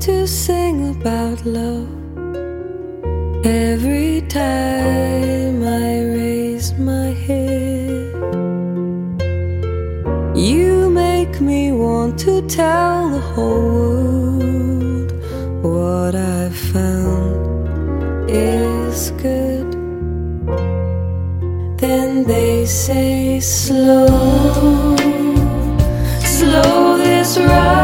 to sing about love every time I raise my head. You make me want to tell the whole world what I've found is good. Then they say, Slow, slow this ride.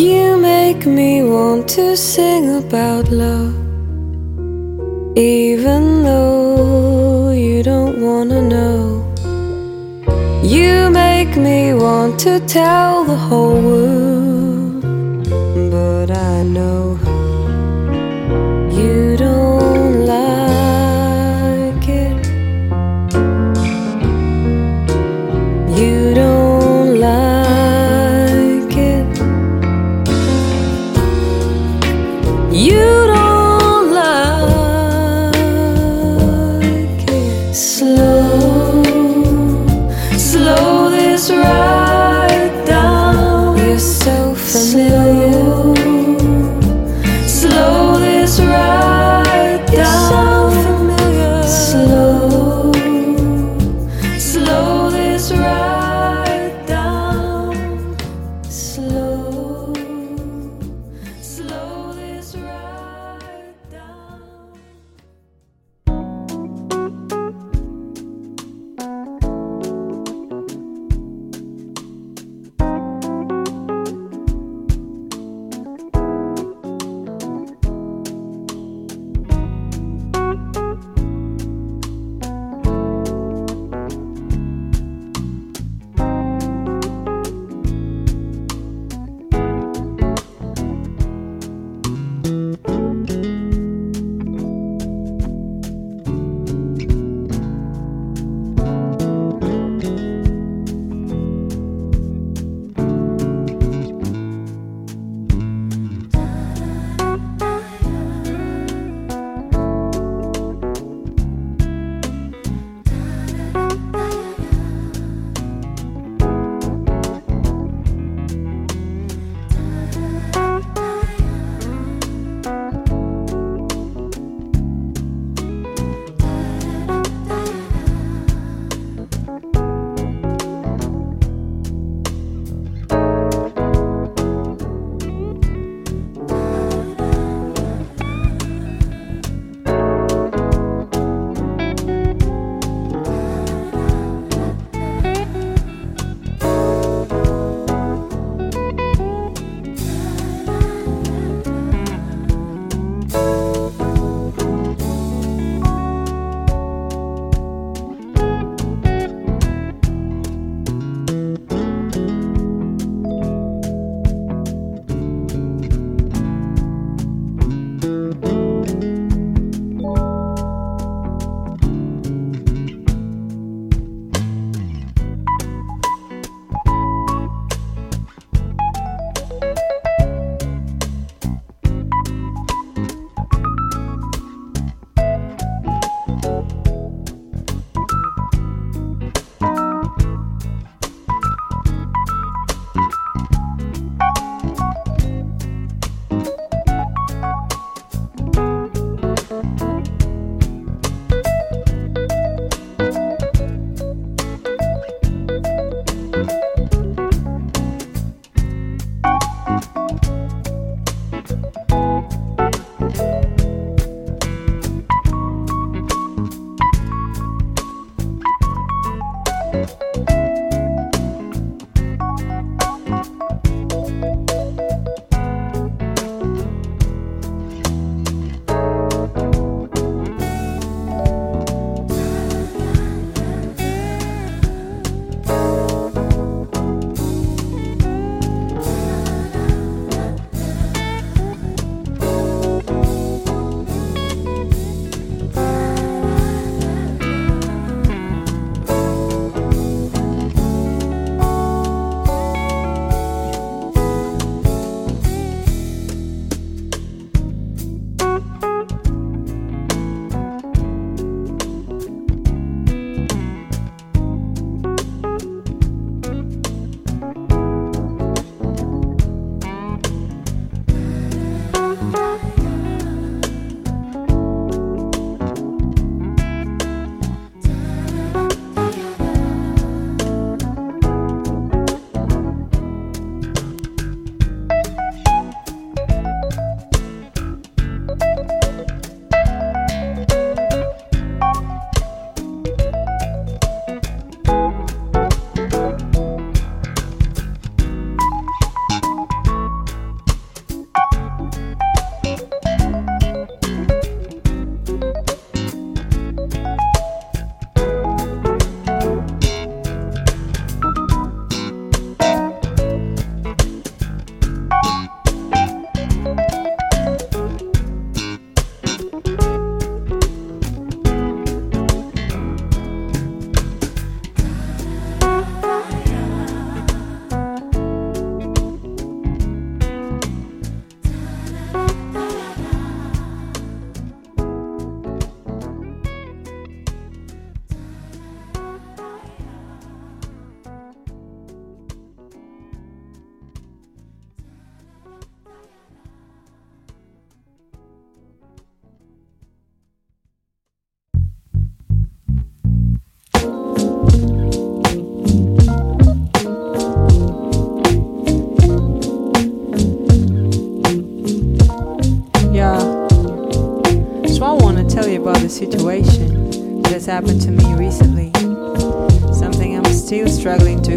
You make me want to sing about love, even though you don't wanna know. You make me want to tell the whole world, but I know.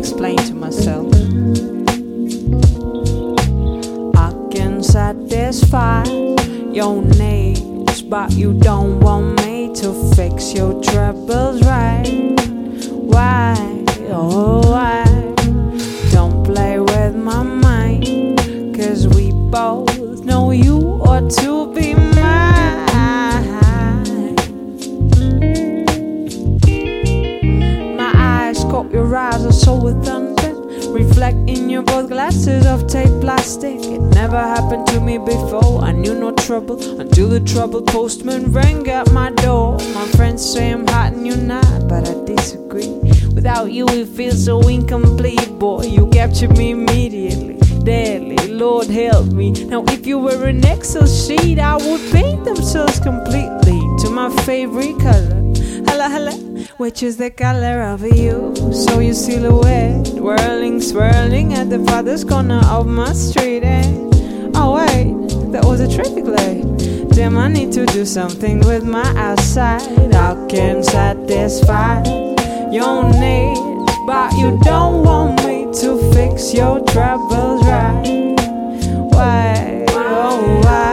explain. matches the color of you. So you silhouette, whirling, swirling at the farthest corner of my street. And oh, wait, that was a traffic light. Damn, I need to do something with my eyesight. I can satisfy your need, but you don't want me to fix your troubles right. Why, oh, why?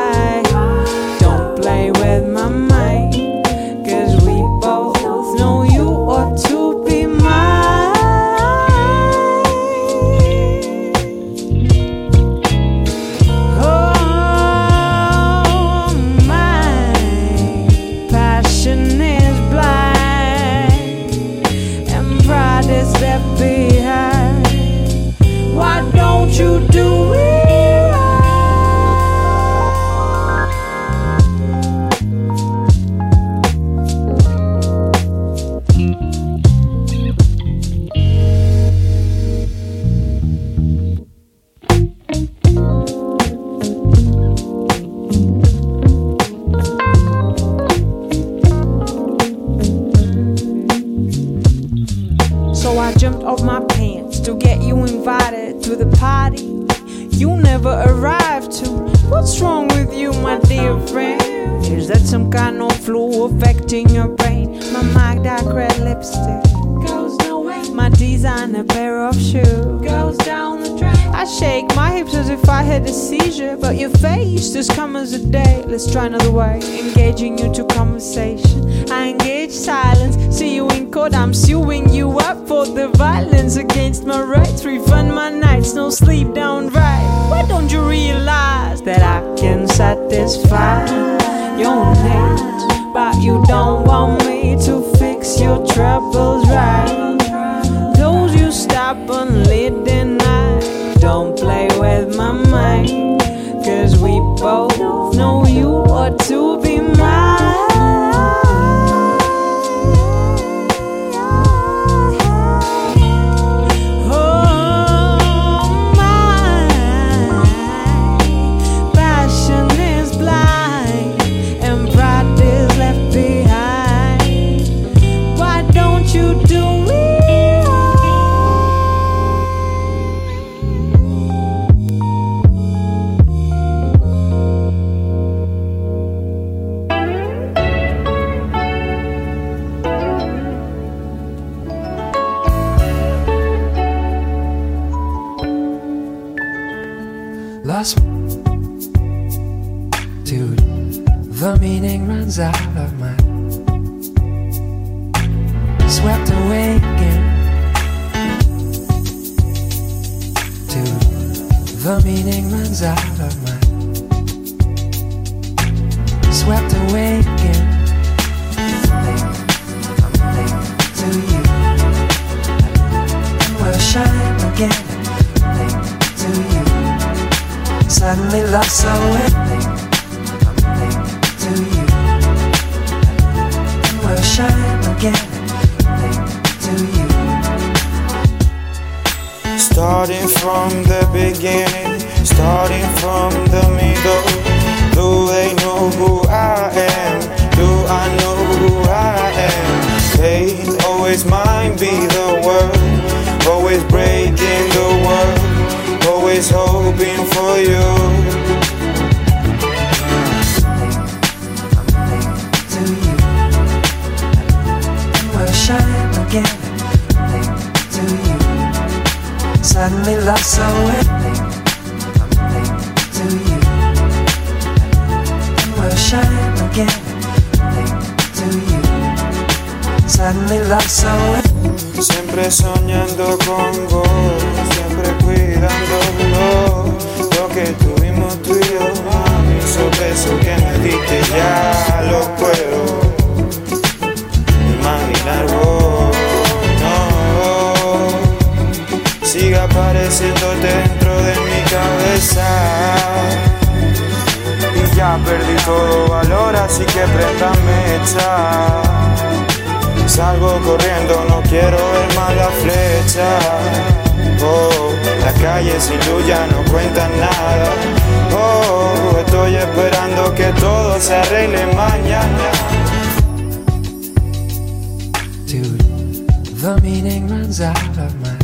The meaning runs out of my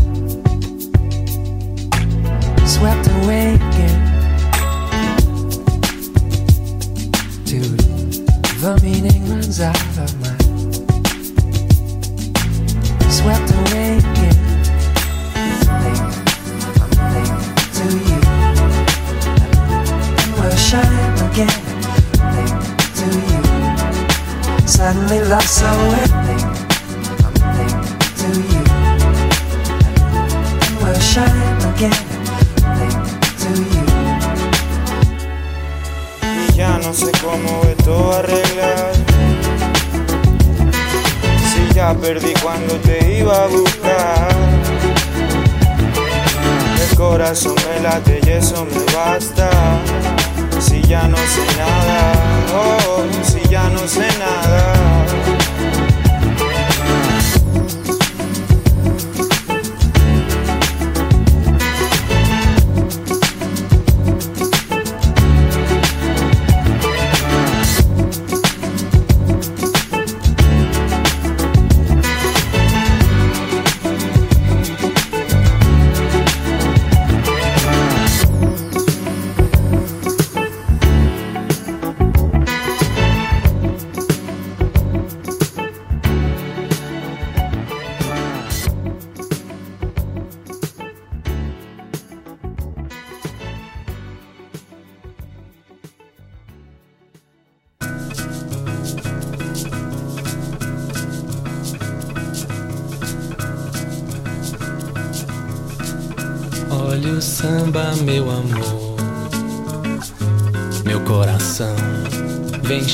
swept away again. Dude, the meaning runs out of my swept away again. To you. We'll shine again. To you. Suddenly lost so late. Again. Ya no sé cómo esto arreglar. Si ya perdí cuando te iba a buscar. El corazón me late y eso me basta. Si ya no sé nada, oh, si ya no sé nada.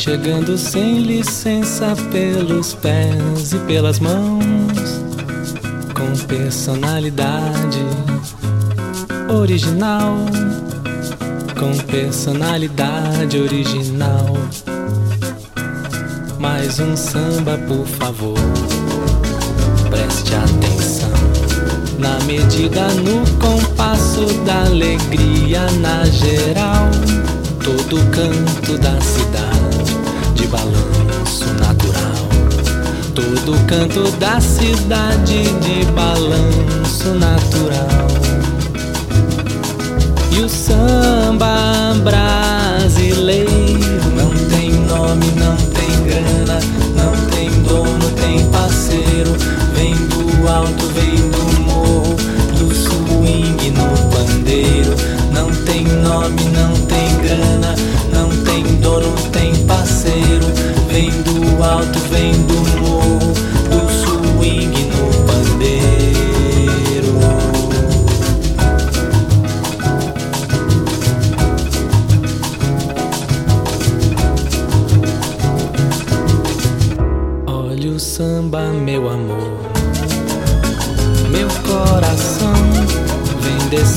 Chegando sem licença pelos pés e pelas mãos, com personalidade original, com personalidade original. Mais um samba, por favor, preste atenção. Na medida, no compasso da alegria na geral, todo canto da cidade de balanço natural. Todo canto da cidade de balanço natural. E o samba brasileiro não tem nome, não tem grana, não tem dono, tem parceiro. Vem do alto, vem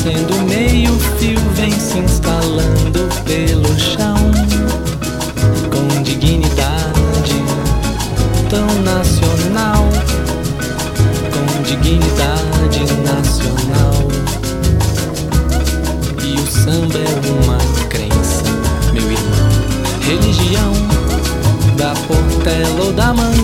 descendo meio fio, vem se instalando pelo chão. Com dignidade tão nacional. Com dignidade nacional. E o samba é uma crença, meu irmão. Religião da Portela ou da Mangueira,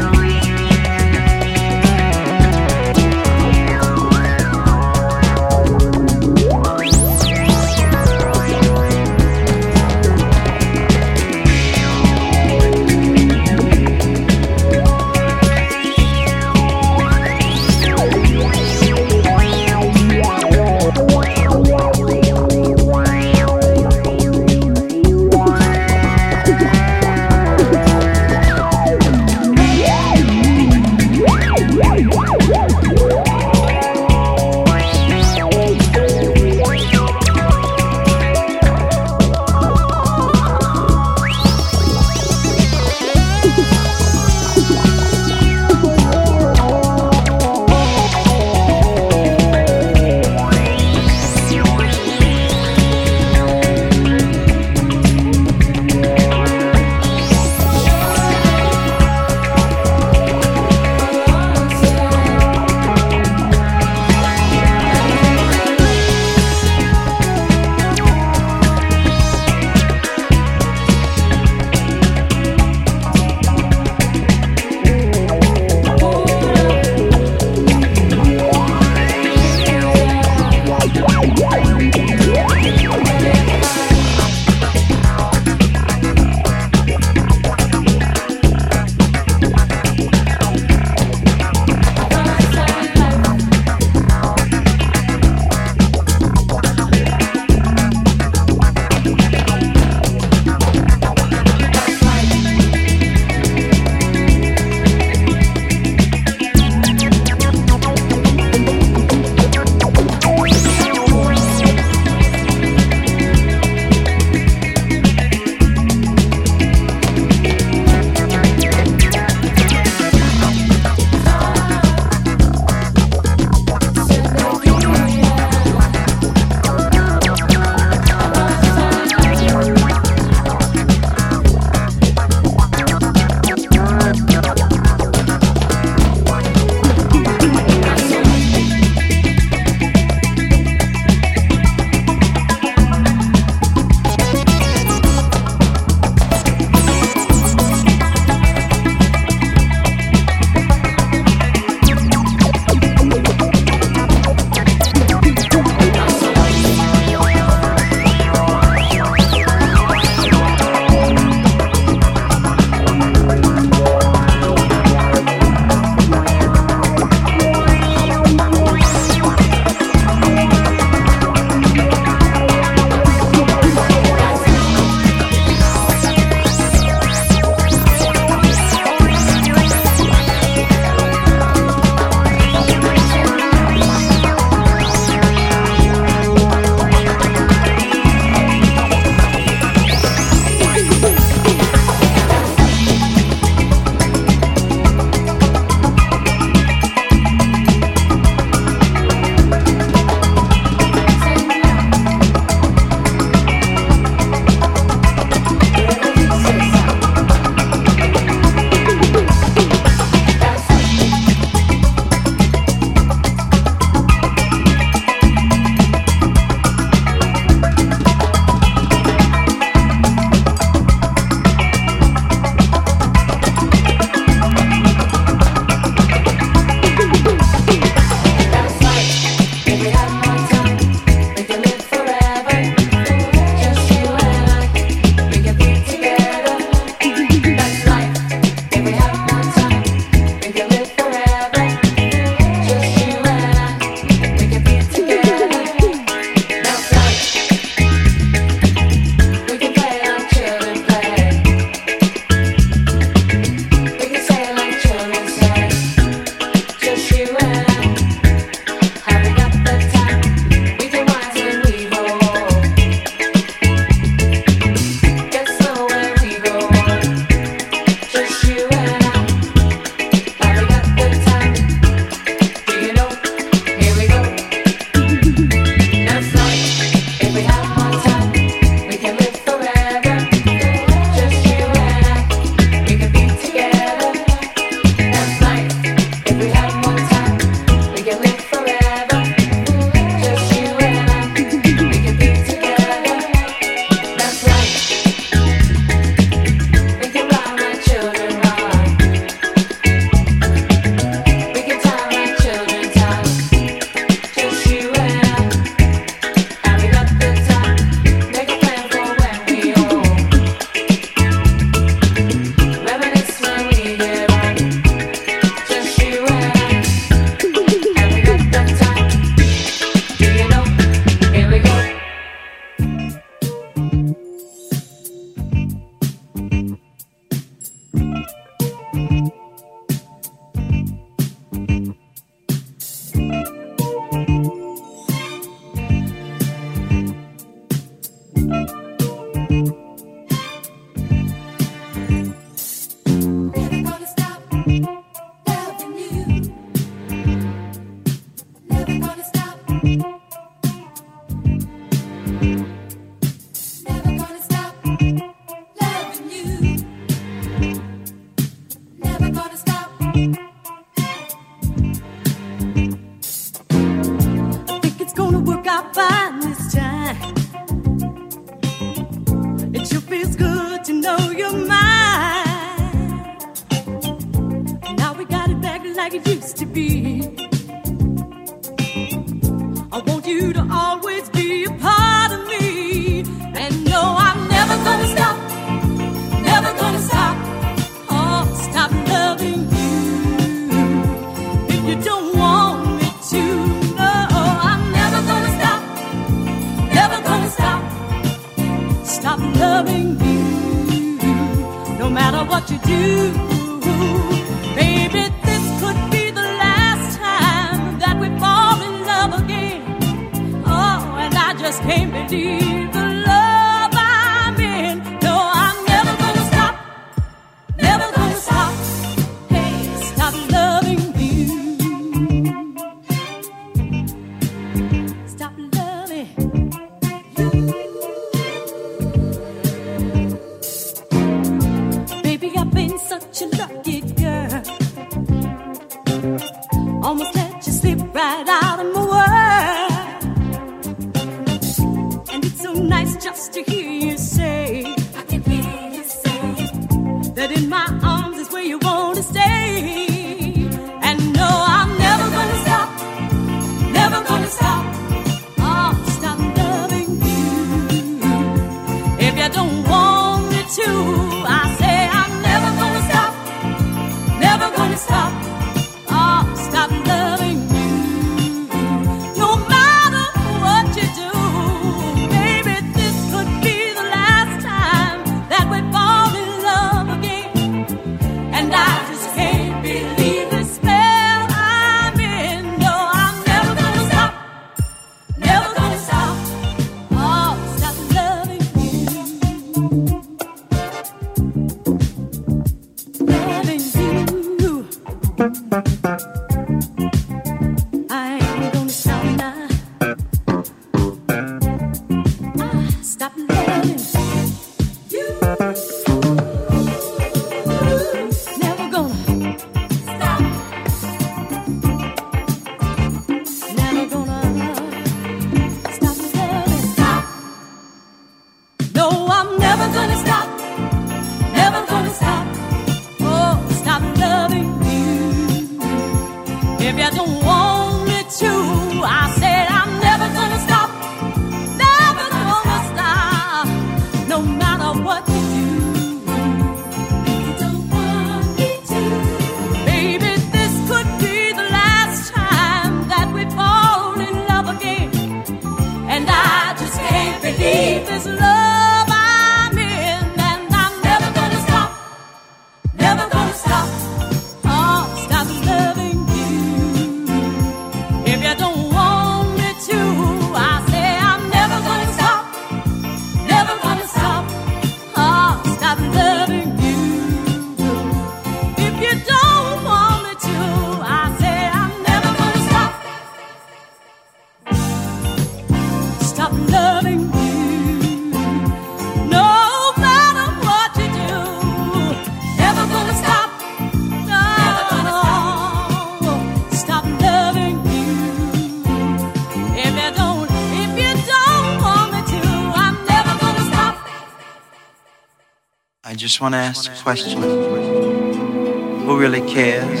just want to ask a question. Who really cares?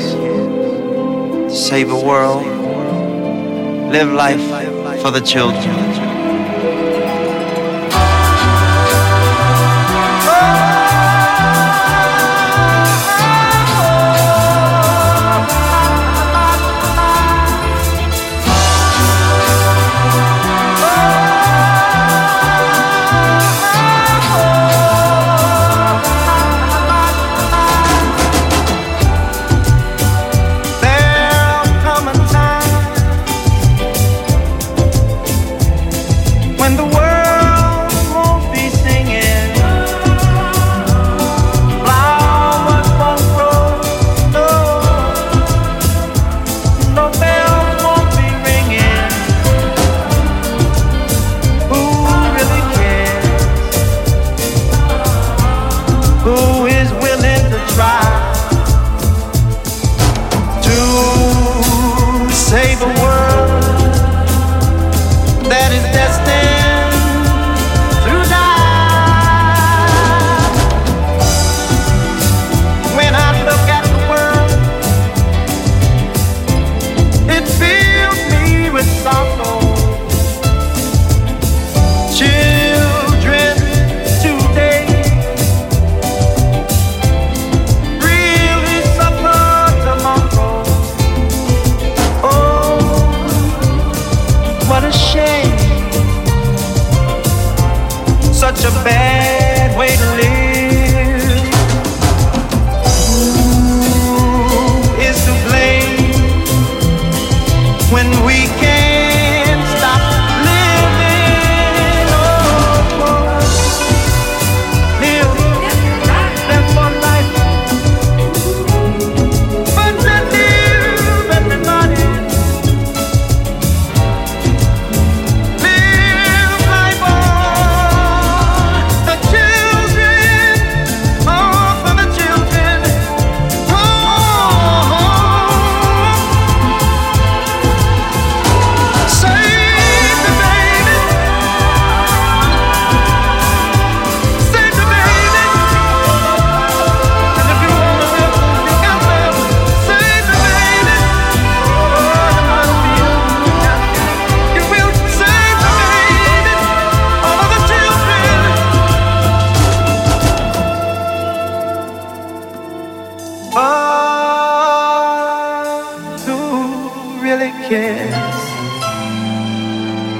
Save a world, live life for the children.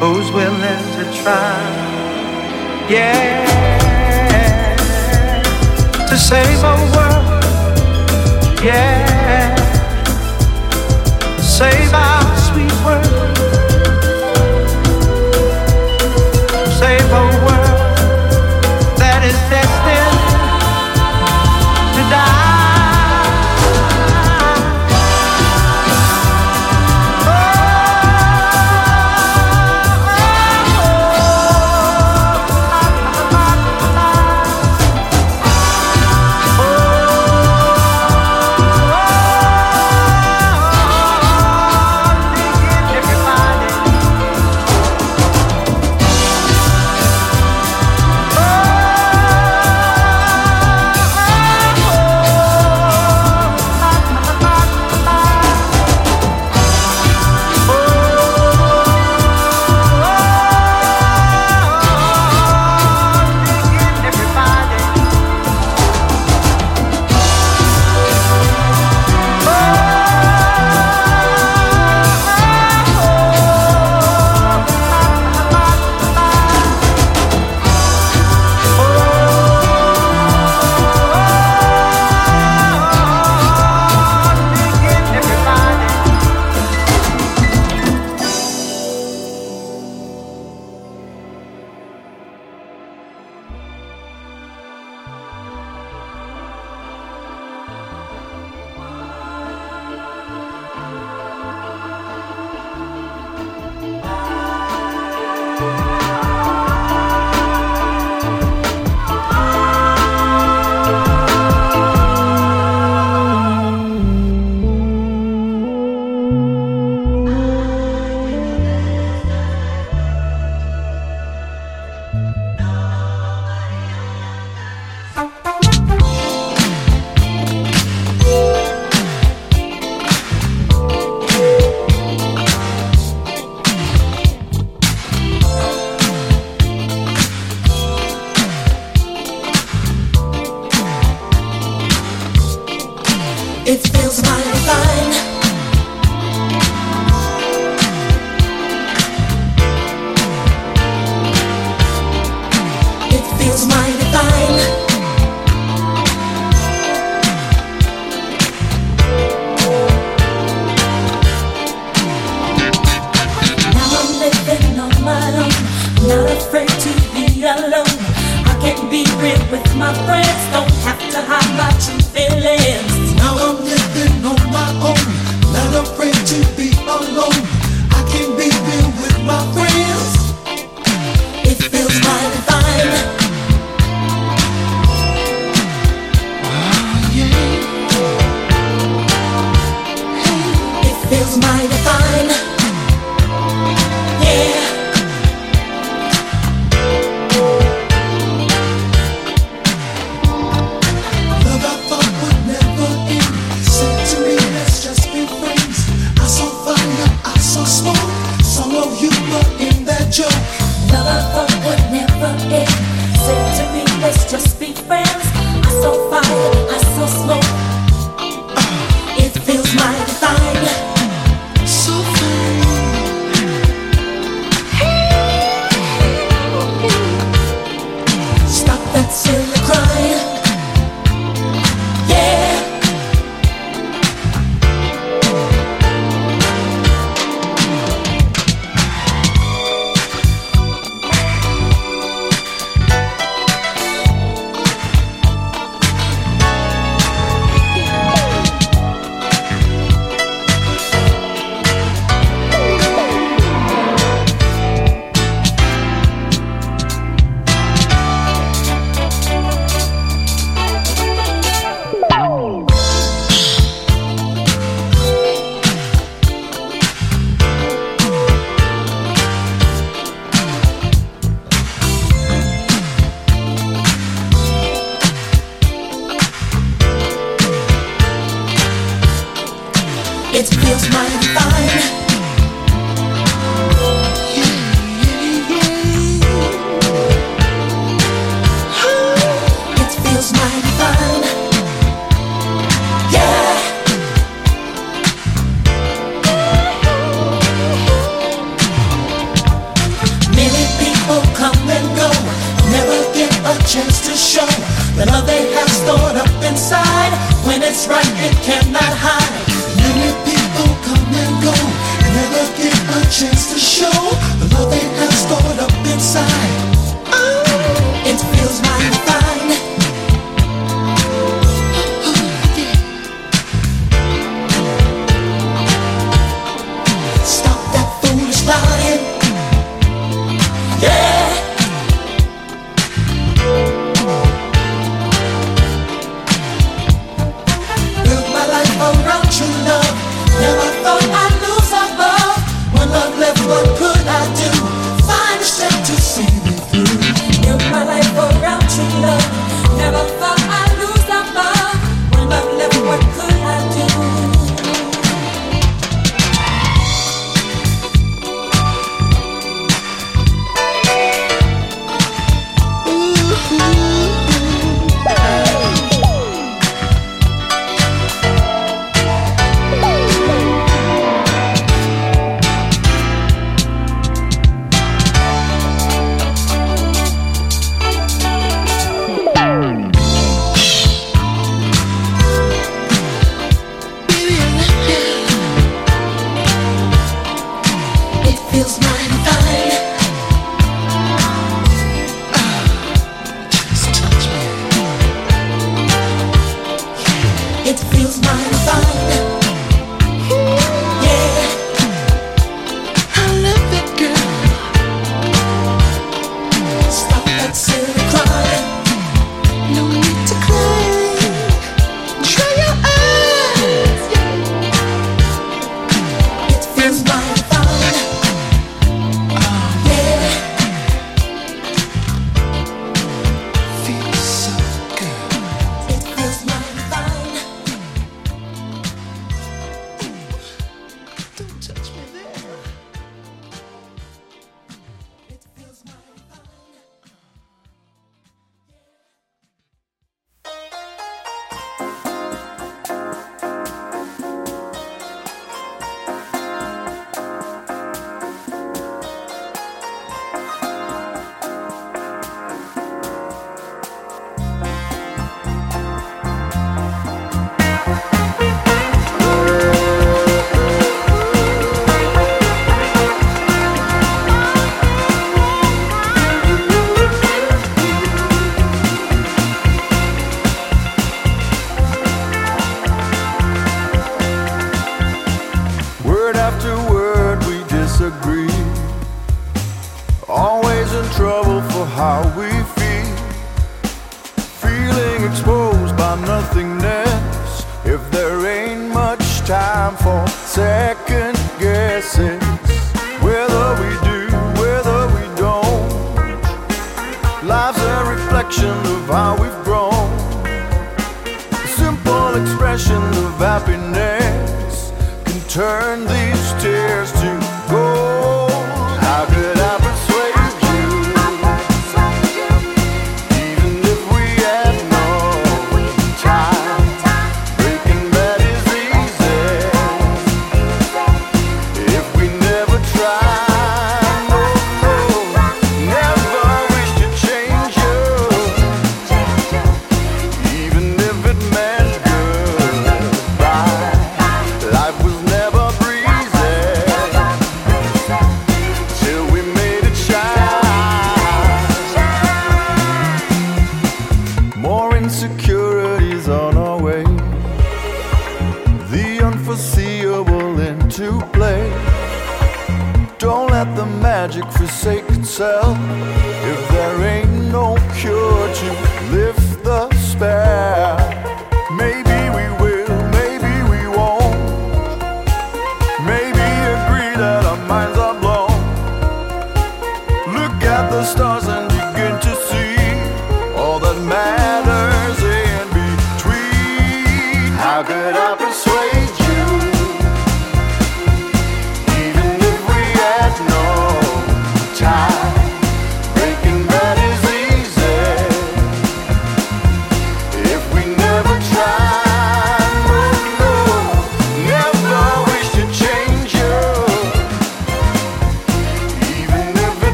who's willing to try. Yeah, to save our world. Yeah, save our sweet world.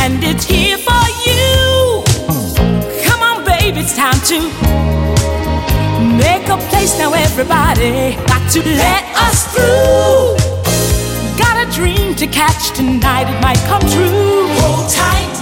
and it's here for you. Come on, baby, it's time to make a place now. Everybody got to let us through. Got a dream to catch tonight, it might come true. Hold tight.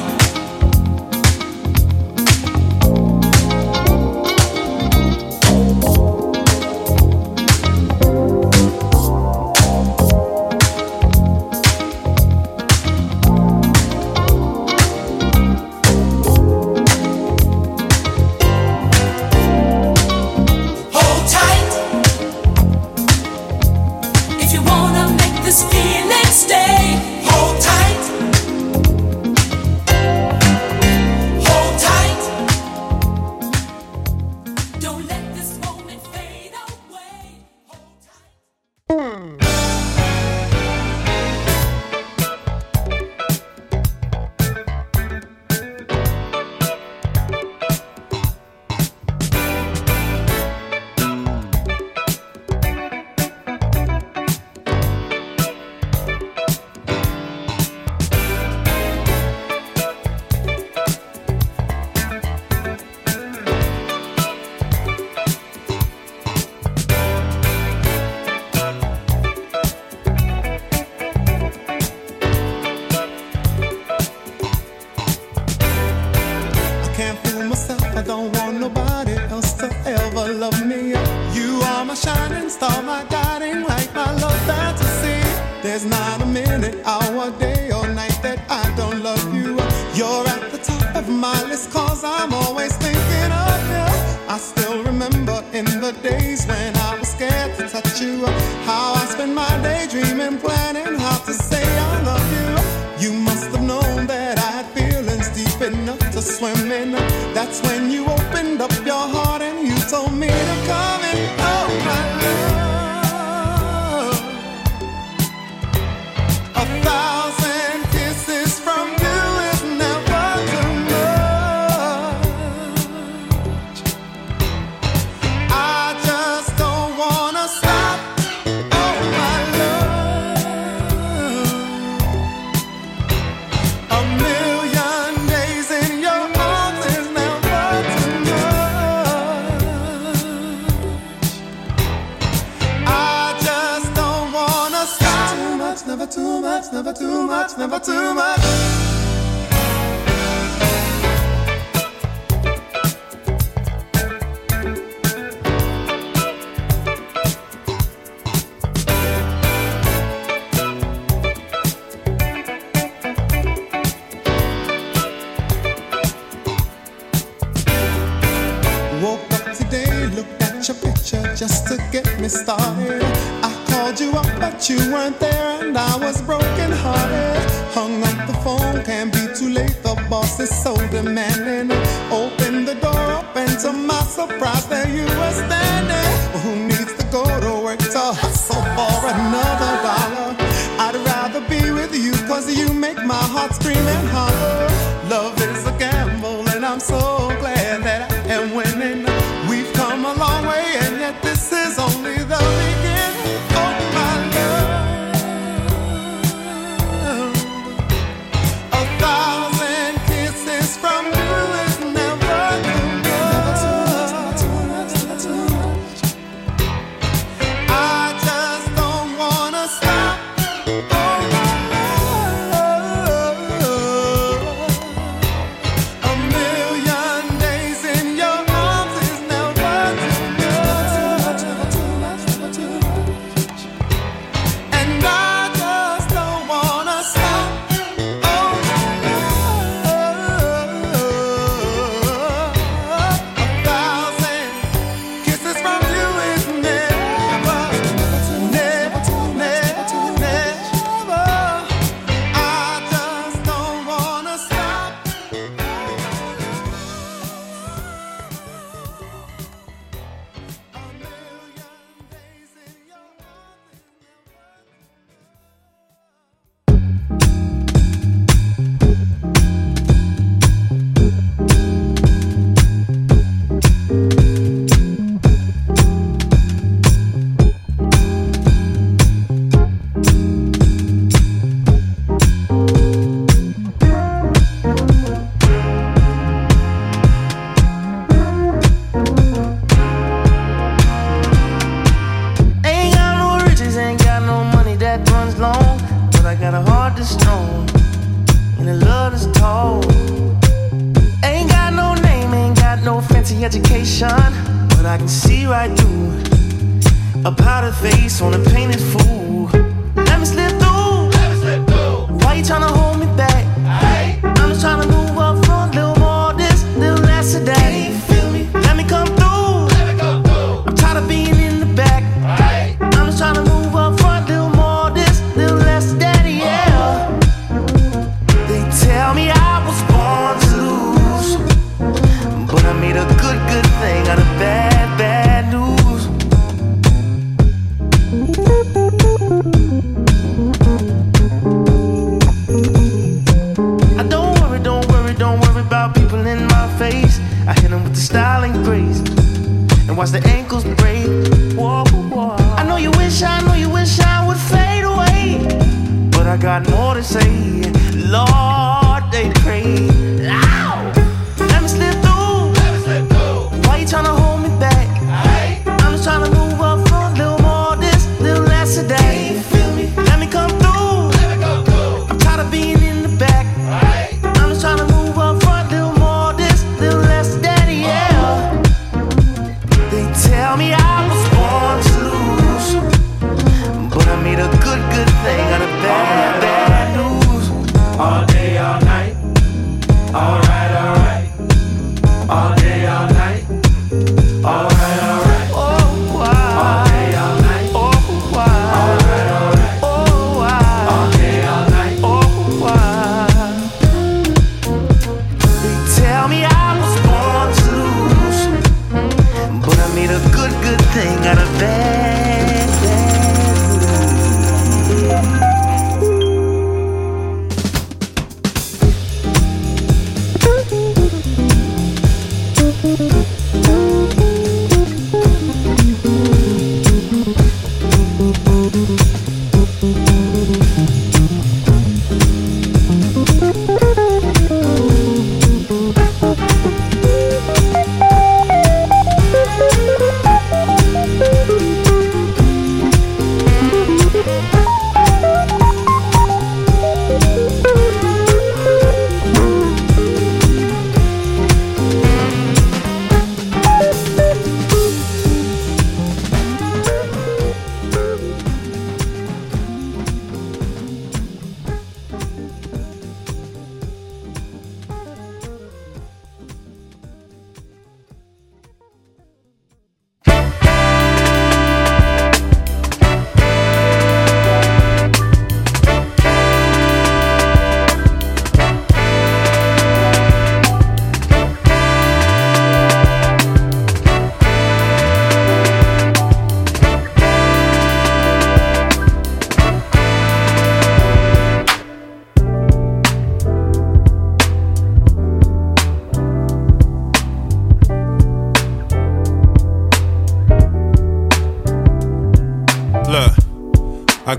So demanding.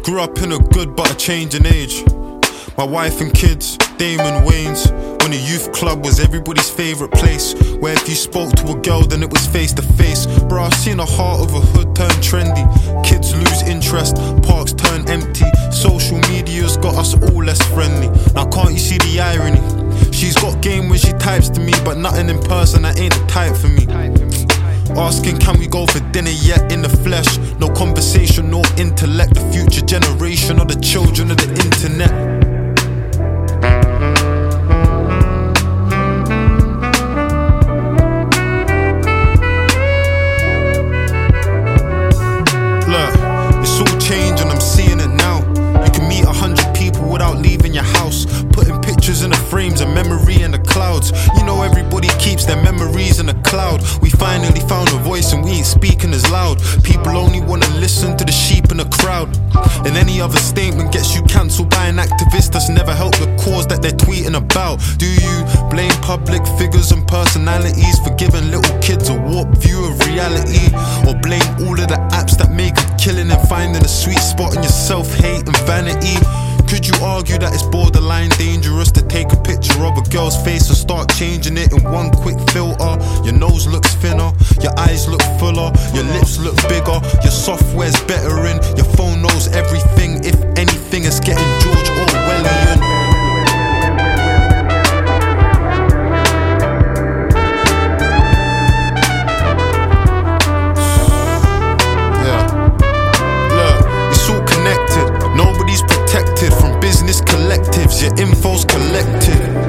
Grew up in a good but a changing age. My wife and kids, Damon Wayans. When the youth club was everybody's favorite place. Where if you spoke to a girl, then it was face to face. Bro, I've seen the heart of a hood turn trendy. Kids lose interest, parks turn empty. Social media's got us all less friendly. Now, can't you see the irony? She's got game when she types to me, but nothing in person, that ain't the type for me. Asking, can we go for dinner yet in the flesh? No conversation, no intellect. The future generation or the children of the internet. Pictures in the frames and memory in the clouds. You know, everybody keeps their memories in the cloud. We finally found a voice and we ain't speaking as loud. People only wanna listen to the sheep in the crowd. And any other statement gets you cancelled by an activist that's never helped the cause that they're tweeting about. Do you blame public figures and personalities for giving little kids a warped view of reality? Or blame all of the apps that make a killing and finding a sweet spot in your self hate and vanity? Could you argue that it's borderline dangerous to take a picture of a girl's face and start changing it in one quick filter? Your nose looks thinner, your eyes look fuller, your lips look bigger, your software's better in, your phone knows everything. If anything, it's getting George Orwellian. your info's collected.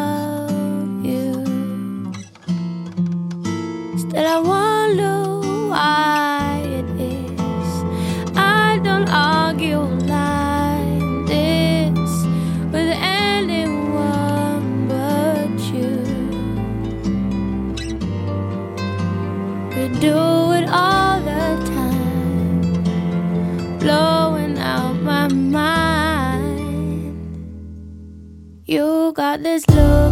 that I wonder why it is I don't argue like this with anyone but you. We do it all the time, blowing out my mind. You got this look.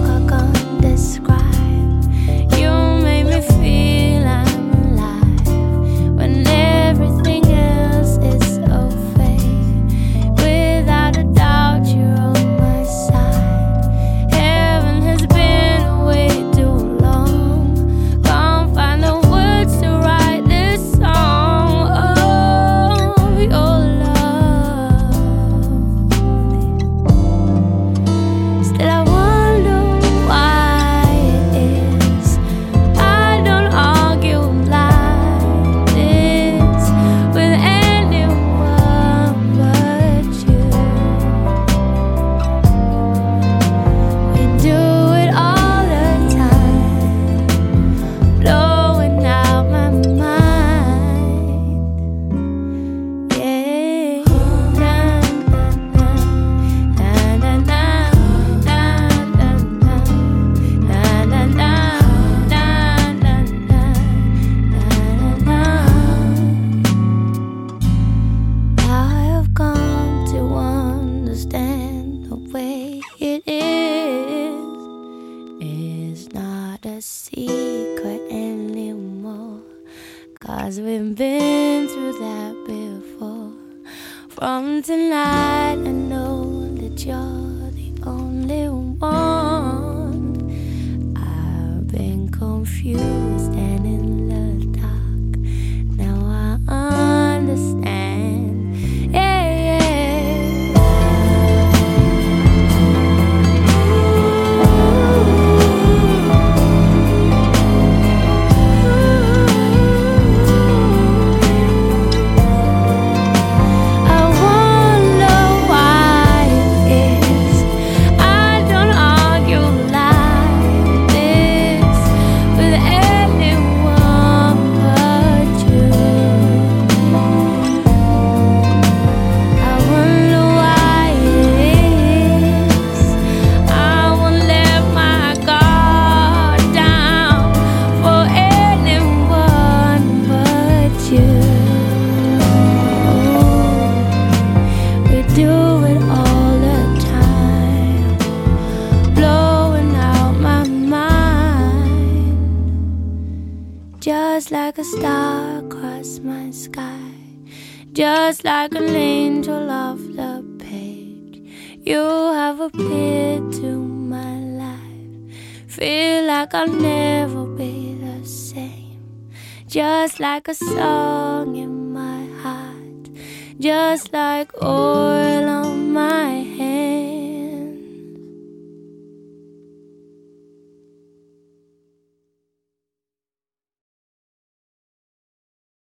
like a